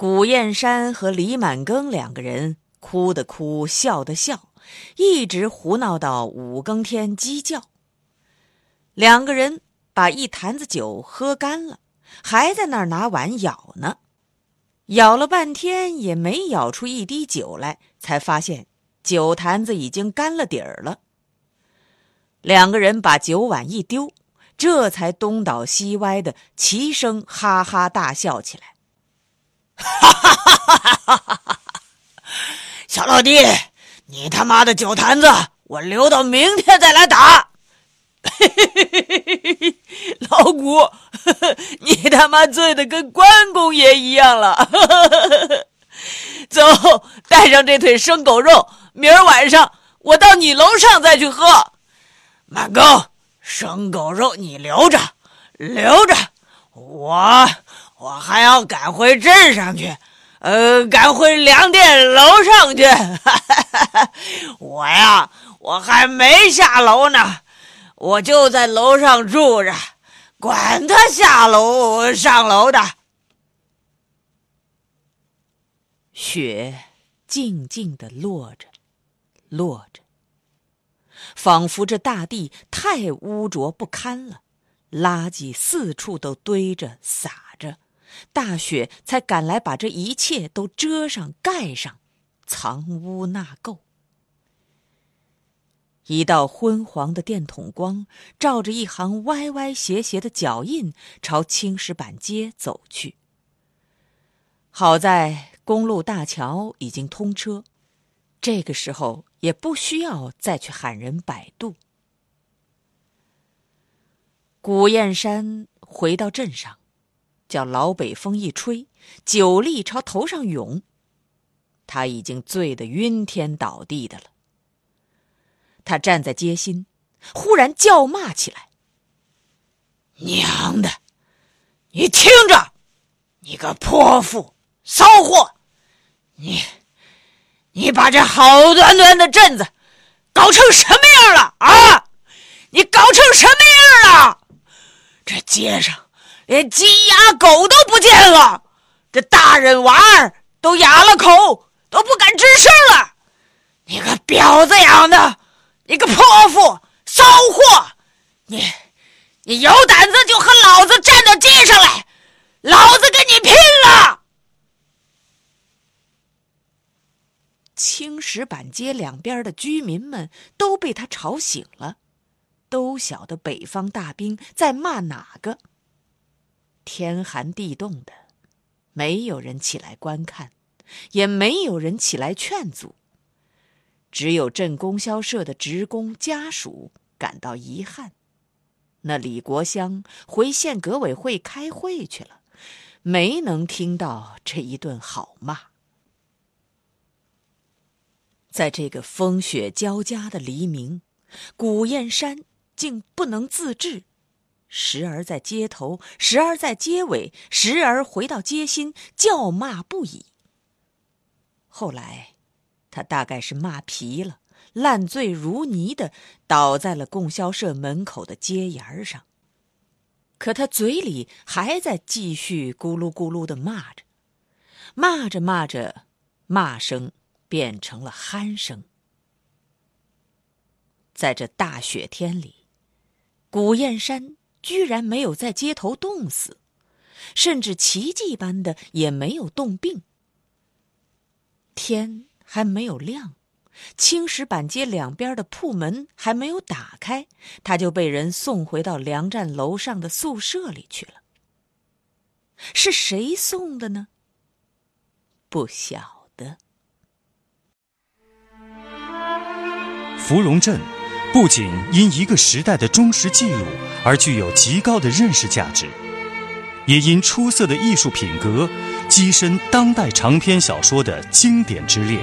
古燕山和李满庚两个人哭的哭，笑的笑，一直胡闹到五更天鸡叫。两个人把一坛子酒喝干了，还在那儿拿碗舀呢，舀了半天也没舀出一滴酒来，才发现酒坛子已经干了底儿了。两个人把酒碗一丢，这才东倒西歪的齐声哈哈大笑起来。哈哈哈哈哈！哈小老弟，你他妈的酒坛子，我留到明天再来打。嘿嘿嘿嘿嘿嘿！老谷，你他妈醉的跟关公爷一样了。走，带上这腿生狗肉，明儿晚上我到你楼上再去喝。满哥，生狗肉你留着，留着，我。我还要赶回镇上去，呃，赶回粮店楼上去。我呀，我还没下楼呢，我就在楼上住着，管他下楼上楼的。雪静静的落着，落着，仿佛这大地太污浊不堪了，垃圾四处都堆着撒。大雪才赶来，把这一切都遮上、盖上，藏污纳垢。一道昏黄的电筒光照着一行歪歪斜斜的脚印，朝青石板街走去。好在公路大桥已经通车，这个时候也不需要再去喊人摆渡。古燕山回到镇上。叫老北风一吹，酒力朝头上涌。他已经醉得晕天倒地的了。他站在街心，忽然叫骂起来：“娘的，你听着，你个泼妇、骚货，你，你把这好端端的镇子搞成什么样了啊？你搞成什么样了？这街上……”连鸡鸭狗都不见了，这大人娃儿都哑了口，都不敢吱声了。你个婊子养的，你个泼妇骚货，你，你有胆子就和老子站到街上来，老子跟你拼了！青石板街两边的居民们都被他吵醒了，都晓得北方大兵在骂哪个。天寒地冻的，没有人起来观看，也没有人起来劝阻。只有镇供销社的职工家属感到遗憾。那李国香回县革委会开会去了，没能听到这一顿好骂。在这个风雪交加的黎明，古燕山竟不能自制。时而在街头，时而在街尾，时而回到街心，叫骂不已。后来，他大概是骂疲了，烂醉如泥的倒在了供销社门口的街沿上。可他嘴里还在继续咕噜咕噜的骂着，骂着骂着，骂声变成了鼾声。在这大雪天里，古燕山。居然没有在街头冻死，甚至奇迹般的也没有冻病。天还没有亮，青石板街两边的铺门还没有打开，他就被人送回到粮站楼上的宿舍里去了。是谁送的呢？不晓得。芙蓉镇不仅因一个时代的忠实记录而具有极高的认识价值，也因出色的艺术品格。跻身当代长篇小说的经典之列。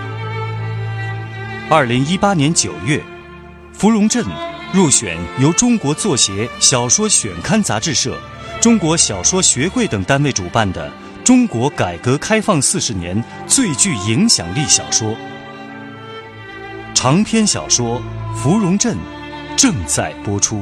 二零一八年九月，《芙蓉镇》入选由中国作协小说选刊杂志社、中国小说学会等单位主办的中国改革开放四十年最具影响力小说。长篇小说《芙蓉镇》正在播出。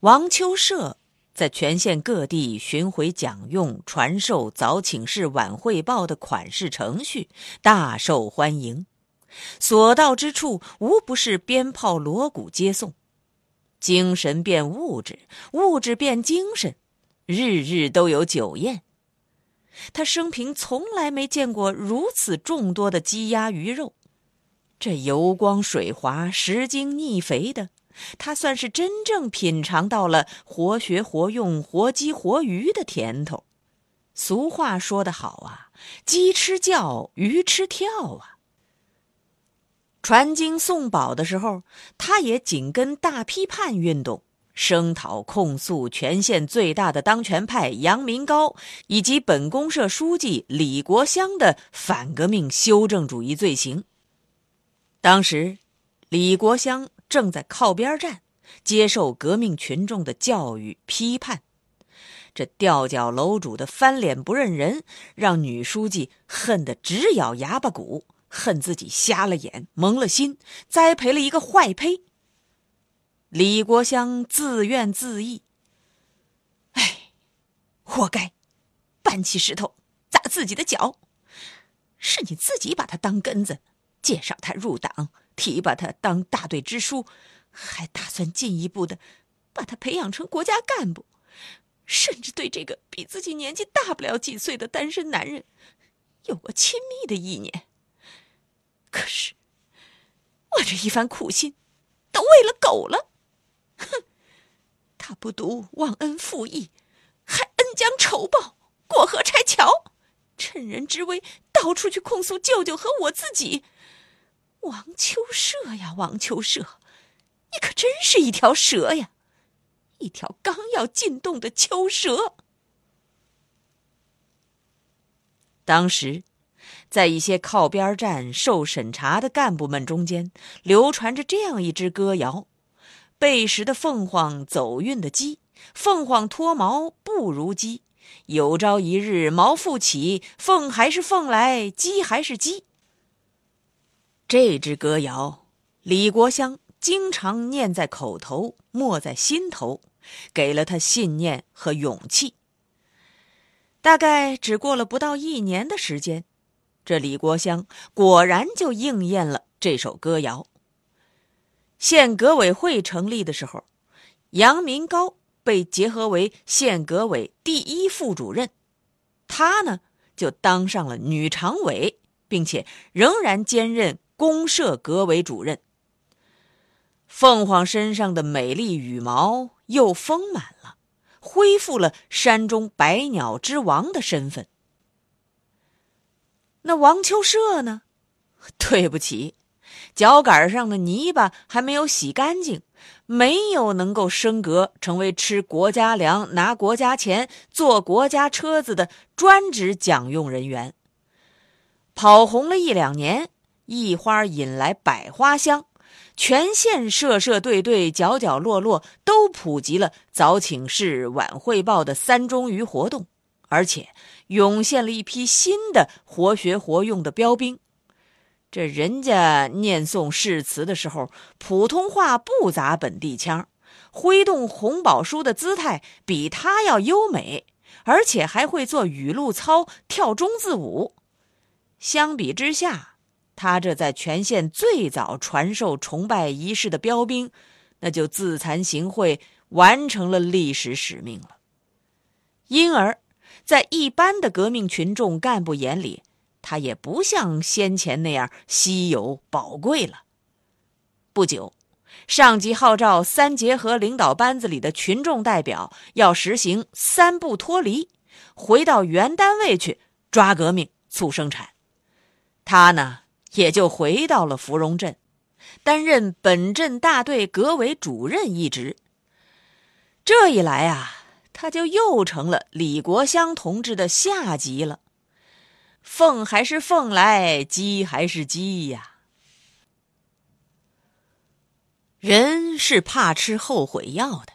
王秋社。在全县各地巡回讲用、传授早请示晚汇报的款式程序，大受欢迎。所到之处，无不是鞭炮锣鼓接送，精神变物质，物质变精神，日日都有酒宴。他生平从来没见过如此众多的鸡鸭鱼肉，这油光水滑、食精腻肥的。他算是真正品尝到了活学活用、活鸡活鱼的甜头。俗话说得好啊，“鸡吃叫，鱼吃跳啊。”传经送宝的时候，他也紧跟大批判运动，声讨控诉全县最大的当权派杨民高以及本公社书记李国香的反革命修正主义罪行。当时，李国香。正在靠边站，接受革命群众的教育批判，这吊脚楼主的翻脸不认人，让女书记恨得直咬牙巴骨，恨自己瞎了眼、蒙了心，栽培了一个坏胚。李国香自怨自艾：“哎，活该，搬起石头砸自己的脚，是你自己把他当根子，介绍他入党。”提拔他当大队支书，还打算进一步的把他培养成国家干部，甚至对这个比自己年纪大不了几岁的单身男人有过亲密的意念。可是，我这一番苦心都喂了狗了。哼，他不独忘恩负义，还恩将仇报，过河拆桥，趁人之危到处去控诉舅舅和我自己。王秋社呀，王秋社，你可真是一条蛇呀，一条刚要进洞的秋蛇。当时，在一些靠边站受审查的干部们中间，流传着这样一支歌谣：“背时的凤凰，走运的鸡，凤凰脱毛不如鸡。有朝一日毛复起，凤还是凤来，鸡还是鸡。”这支歌谣，李国香经常念在口头，默在心头，给了他信念和勇气。大概只过了不到一年的时间，这李国香果然就应验了这首歌谣。县革委会成立的时候，杨民高被结合为县革委第一副主任，他呢就当上了女常委，并且仍然兼任。公社革委主任，凤凰身上的美丽羽毛又丰满了，恢复了山中百鸟之王的身份。那王秋社呢？对不起，脚杆上的泥巴还没有洗干净，没有能够升格成为吃国家粮、拿国家钱、坐国家车子的专职讲用人员。跑红了一两年。一花引来百花香，全县社社队队、角角落落都普及了早请示、晚汇报的三中于活动，而且涌现了一批新的活学活用的标兵。这人家念诵誓词的时候，普通话不砸本地腔，挥动红宝书的姿态比他要优美，而且还会做语录操、跳中字舞。相比之下，他这在全县最早传授崇拜仪式的标兵，那就自惭形秽，完成了历史使命了。因而，在一般的革命群众干部眼里，他也不像先前那样稀有宝贵了。不久，上级号召三结合领导班子里的群众代表要实行三不脱离，回到原单位去抓革命、促生产。他呢，也就回到了芙蓉镇，担任本镇大队革委主任一职。这一来啊。他就又成了李国香同志的下级了，凤还是凤来，鸡还是鸡呀。人是怕吃后悔药的，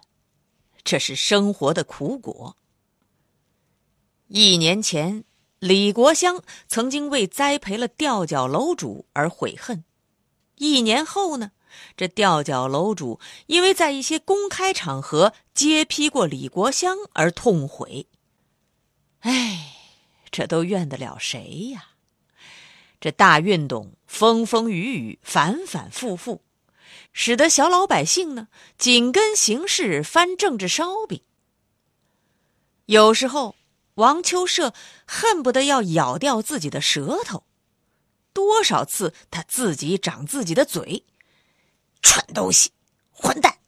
这是生活的苦果。一年前，李国香曾经为栽培了吊脚楼主而悔恨，一年后呢？这吊脚楼主因为在一些公开场合揭批过李国香而痛悔。哎，这都怨得了谁呀？这大运动风风雨雨，反反复复，使得小老百姓呢紧跟形势翻政治烧饼。有时候，王秋社恨不得要咬掉自己的舌头。多少次他自己长自己的嘴。蠢东西，混蛋，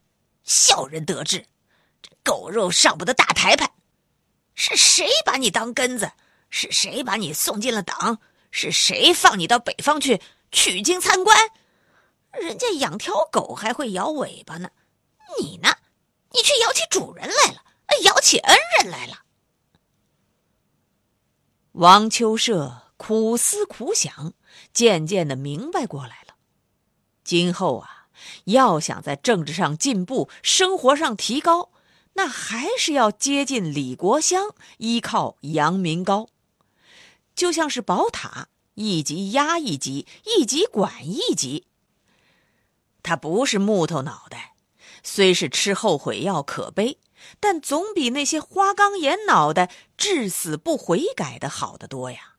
小人得志，这狗肉上不得大台盘。是谁把你当根子？是谁把你送进了党？是谁放你到北方去取经参观？人家养条狗还会摇尾巴呢，你呢？你却摇起主人来了，摇起恩人来了。王秋社苦思苦想，渐渐的明白过来了，今后啊。要想在政治上进步，生活上提高，那还是要接近李国香，依靠杨民高。就像是宝塔，一级压一级，一级管一级。他不是木头脑袋，虽是吃后悔药可悲，但总比那些花岗岩脑袋至死不悔改的好得多呀。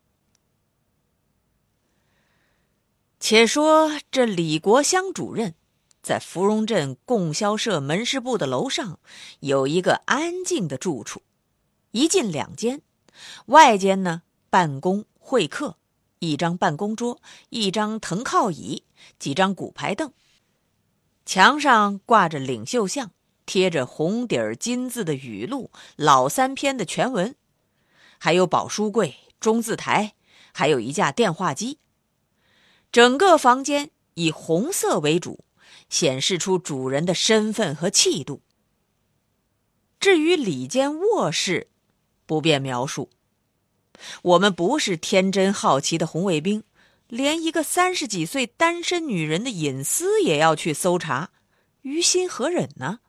且说这李国香主任。在芙蓉镇供销社门市部的楼上，有一个安静的住处，一进两间，外间呢办公会客，一张办公桌，一张藤靠椅，几张骨牌凳，墙上挂着领袖像，贴着红底儿金字的语录，老三篇的全文，还有宝书柜、中字台，还有一架电话机。整个房间以红色为主。显示出主人的身份和气度。至于里间卧室，不便描述。我们不是天真好奇的红卫兵，连一个三十几岁单身女人的隐私也要去搜查，于心何忍呢？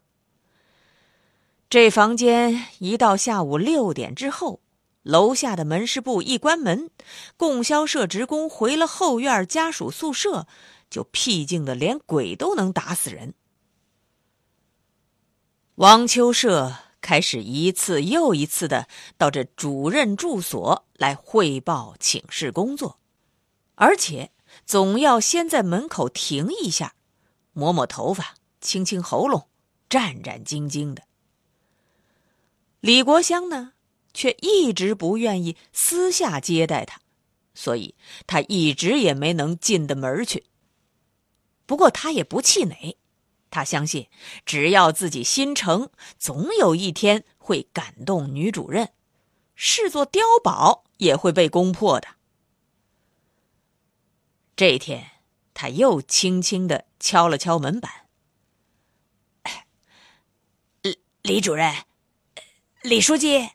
这房间一到下午六点之后，楼下的门市部一关门，供销社职工回了后院家属宿舍。就僻静的连鬼都能打死人。王秋社开始一次又一次的到这主任住所来汇报请示工作，而且总要先在门口停一下，抹抹头发，清清喉咙，战战兢兢的。李国香呢，却一直不愿意私下接待他，所以他一直也没能进的门去。不过他也不气馁，他相信只要自己心诚，总有一天会感动女主任，视作碉堡也会被攻破的。这一天，他又轻轻的敲了敲门板。李李主任，李书记，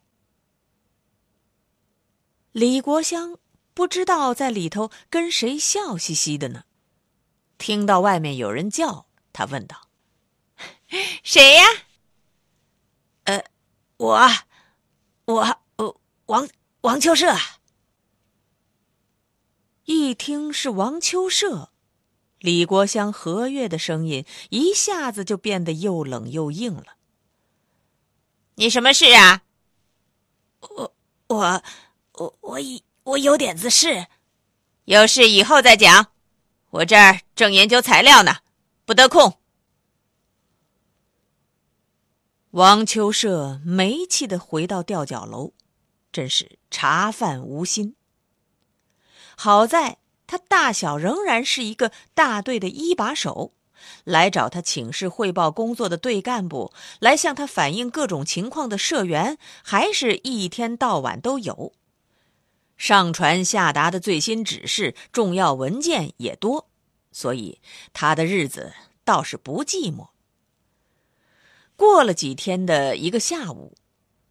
李国香不知道在里头跟谁笑嘻嘻的呢。听到外面有人叫，他问道：“ 谁呀？”“呃，我，我，呃，王王秋社。”一听是王秋社，李国香和悦的声音一下子就变得又冷又硬了。“你什么事啊？”“我，我，我，我有我有点子事，有事以后再讲。”我这儿正研究材料呢，不得空。王秋社没气的回到吊脚楼，真是茶饭无心。好在他大小仍然是一个大队的一把手，来找他请示汇报工作的队干部，来向他反映各种情况的社员，还是一天到晚都有。上传下达的最新指示、重要文件也多，所以他的日子倒是不寂寞。过了几天的一个下午，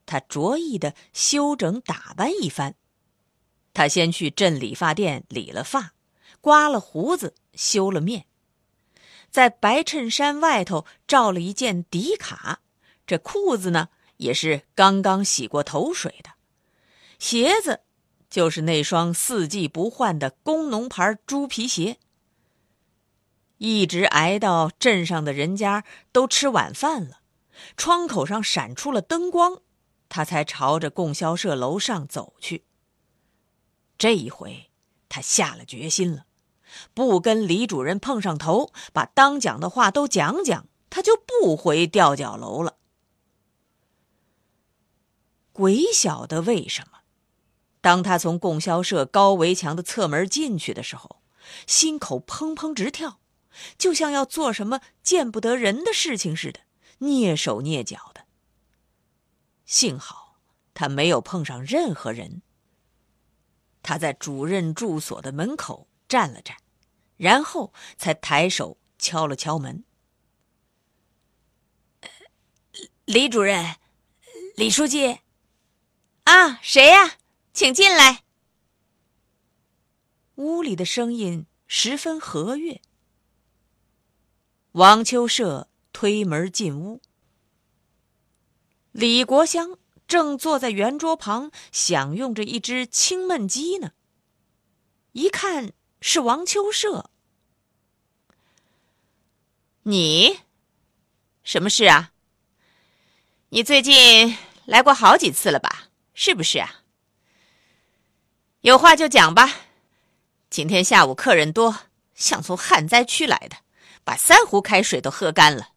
他着意的修整打扮一番。他先去镇理发店理了发，刮了胡子，修了面，在白衬衫外头罩了一件底卡，这裤子呢也是刚刚洗过头水的，鞋子。就是那双四季不换的工农牌猪皮鞋。一直挨到镇上的人家都吃晚饭了，窗口上闪出了灯光，他才朝着供销社楼上走去。这一回，他下了决心了，不跟李主任碰上头，把当讲的话都讲讲，他就不回吊脚楼了。鬼晓得为什么。当他从供销社高围墙的侧门进去的时候，心口砰砰直跳，就像要做什么见不得人的事情似的，蹑手蹑脚的。幸好他没有碰上任何人。他在主任住所的门口站了站，然后才抬手敲了敲门：“李主任，李书记，啊，谁呀？”请进来。屋里的声音十分和悦。王秋社推门进屋，李国香正坐在圆桌旁享用着一只清焖鸡呢。一看是王秋社，你什么事啊？你最近来过好几次了吧？是不是啊？有话就讲吧。今天下午客人多，像从旱灾区来的，把三壶开水都喝干了。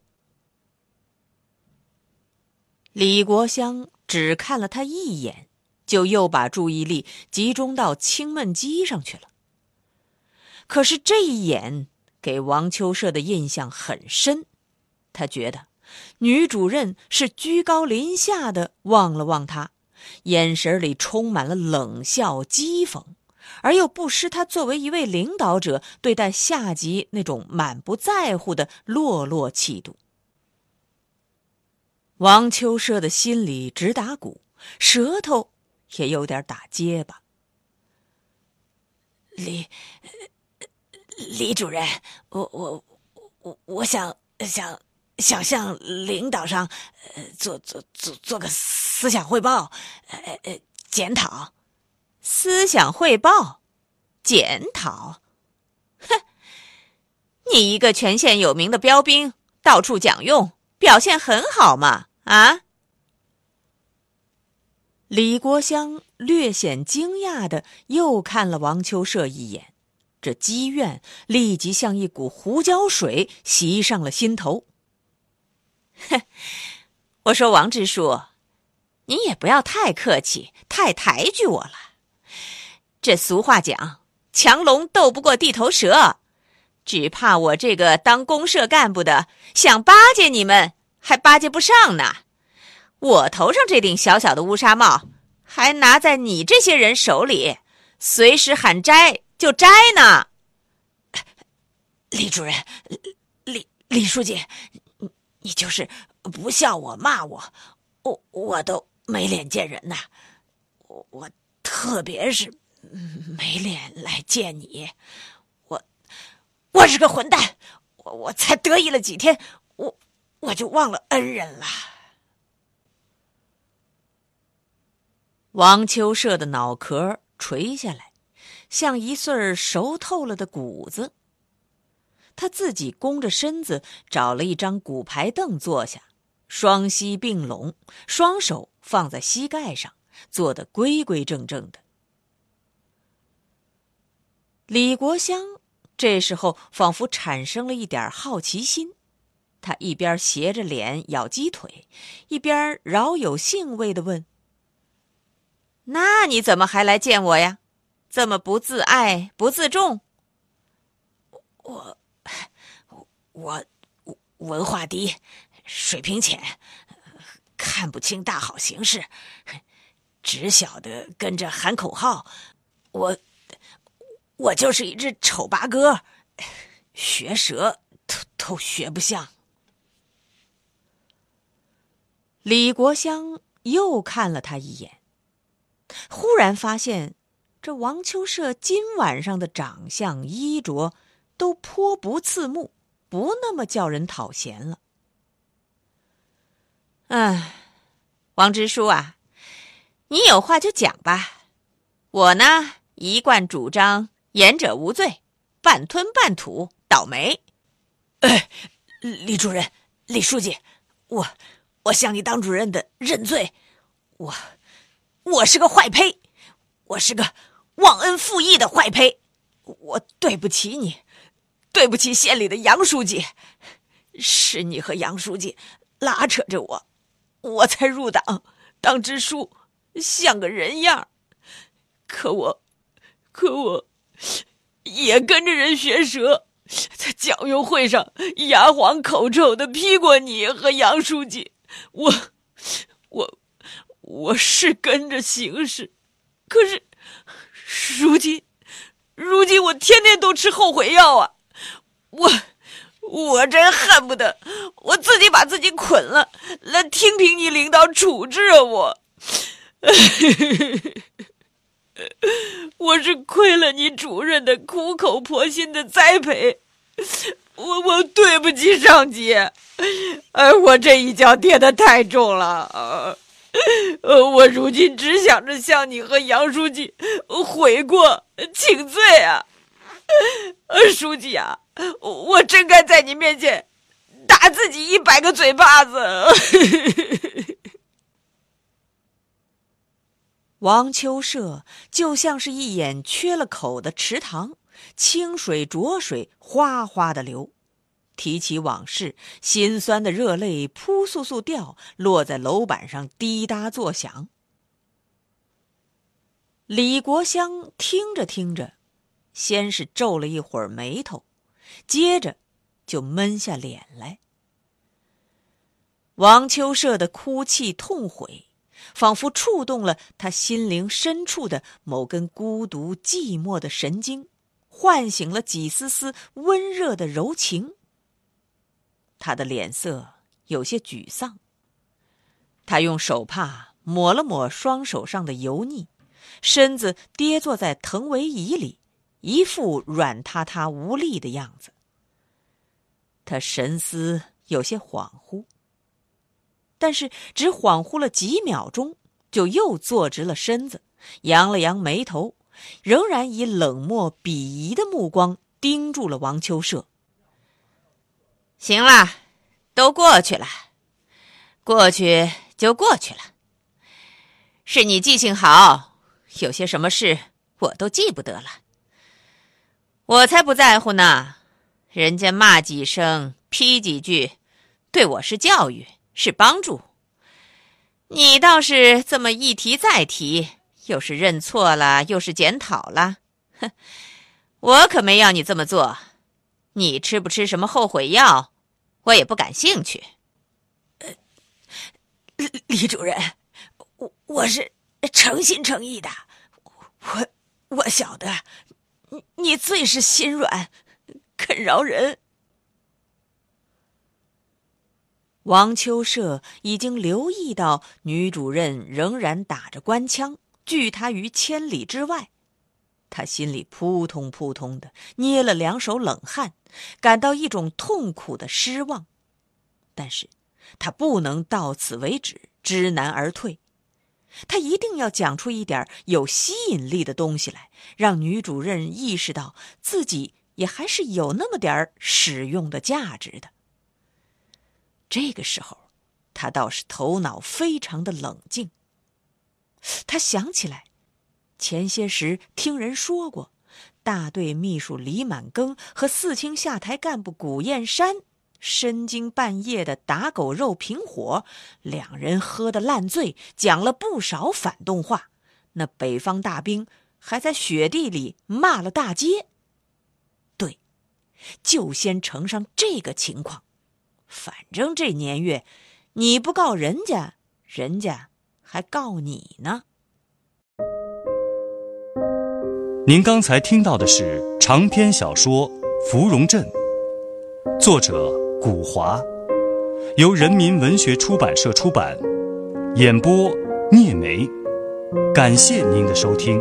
李国香只看了他一眼，就又把注意力集中到青焖鸡上去了。可是这一眼给王秋社的印象很深，他觉得女主任是居高临下的望了望他。眼神里充满了冷笑、讥讽，而又不失他作为一位领导者对待下级那种满不在乎的落落气度。王秋社的心里直打鼓，舌头也有点打结巴。李李主任，我我我我想想。想向领导上，呃，做做做做个思想汇报，呃呃，检讨，思想汇报，检讨，哼，你一个全县有名的标兵，到处讲用，表现很好嘛，啊？李国香略显惊讶的又看了王秋社一眼，这积怨立即像一股胡椒水袭上了心头。哼，我说王支书，你也不要太客气、太抬举我了。这俗话讲，强龙斗不过地头蛇，只怕我这个当公社干部的想巴结你们，还巴结不上呢。我头上这顶小小的乌纱帽，还拿在你这些人手里，随时喊摘就摘呢。李主任，李李书记。你你就是不笑我骂我，我我都没脸见人呐！我我特别是没脸来见你，我我是个混蛋，我我才得意了几天，我就忘了恩人了。王秋社的脑壳垂下来，像一穗熟透了的谷子。他自己弓着身子，找了一张骨牌凳坐下，双膝并拢，双手放在膝盖上，坐得规规正正的。李国香这时候仿佛产生了一点好奇心，他一边斜着脸咬鸡腿，一边饶有兴味的问：“那你怎么还来见我呀？这么不自爱、不自重？我，我，我文化低，水平浅，看不清大好形势，只晓得跟着喊口号。我，我就是一只丑八哥，学舌都都学不像。李国香又看了他一眼，忽然发现，这王秋社今晚上的长相、衣着都颇不刺目，不那么叫人讨嫌了。唉，王支书啊，你有话就讲吧。我呢，一贯主张言者无罪，半吞半吐，倒霉。哎，李主任、李书记，我。我向你当主任的认罪，我，我是个坏胚，我是个忘恩负义的坏胚，我对不起你，对不起县里的杨书记，是你和杨书记拉扯着我，我才入党当支书，像个人样。可我，可我，也跟着人学舌，在讲友会上牙黄口臭的批过你和杨书记。我，我，我是跟着形势，可是，如今，如今我天天都吃后悔药啊！我，我真恨不得我自己把自己捆了，来听凭你领导处置啊！我，我是亏了你主任的苦口婆心的栽培。我我对不起上级，哎，我这一脚跌得太重了，呃，我如今只想着向你和杨书记悔过请罪啊，呃，书记啊，我真该在你面前打自己一百个嘴巴子。王秋社就像是一眼缺了口的池塘。清水浊水哗哗的流，提起往事，心酸的热泪扑簌簌掉，落在楼板上滴答作响。李国香听着听着，先是皱了一会儿眉头，接着就闷下脸来。王秋社的哭泣痛悔，仿佛触动了他心灵深处的某根孤独寂寞的神经。唤醒了几丝丝温热的柔情。他的脸色有些沮丧。他用手帕抹了抹双手上的油腻，身子跌坐在藤围椅里，一副软塌塌无力的样子。他神思有些恍惚，但是只恍惚了几秒钟，就又坐直了身子，扬了扬眉头。仍然以冷漠鄙夷的目光盯住了王秋社。行了，都过去了，过去就过去了。是你记性好，有些什么事我都记不得了。我才不在乎呢，人家骂几声、批几句，对我是教育，是帮助。你倒是这么一提再提。又是认错了，又是检讨了，哼！我可没要你这么做。你吃不吃什么后悔药，我也不感兴趣。李主任，我我是诚心诚意的，我我晓得，你你最是心软，肯饶人。王秋社已经留意到女主任仍然打着官腔。拒他于千里之外，他心里扑通扑通的捏了两手冷汗，感到一种痛苦的失望。但是，他不能到此为止，知难而退。他一定要讲出一点有吸引力的东西来，让女主任意识到自己也还是有那么点使用的价值的。这个时候，他倒是头脑非常的冷静。他想起来，前些时听人说过，大队秘书李满庚和四清下台干部古燕山深更半夜的打狗肉平火，两人喝得烂醉，讲了不少反动话，那北方大兵还在雪地里骂了大街。对，就先呈上这个情况。反正这年月，你不告人家，人家还告你呢。您刚才听到的是长篇小说《芙蓉镇》，作者古华，由人民文学出版社出版，演播聂梅。感谢您的收听。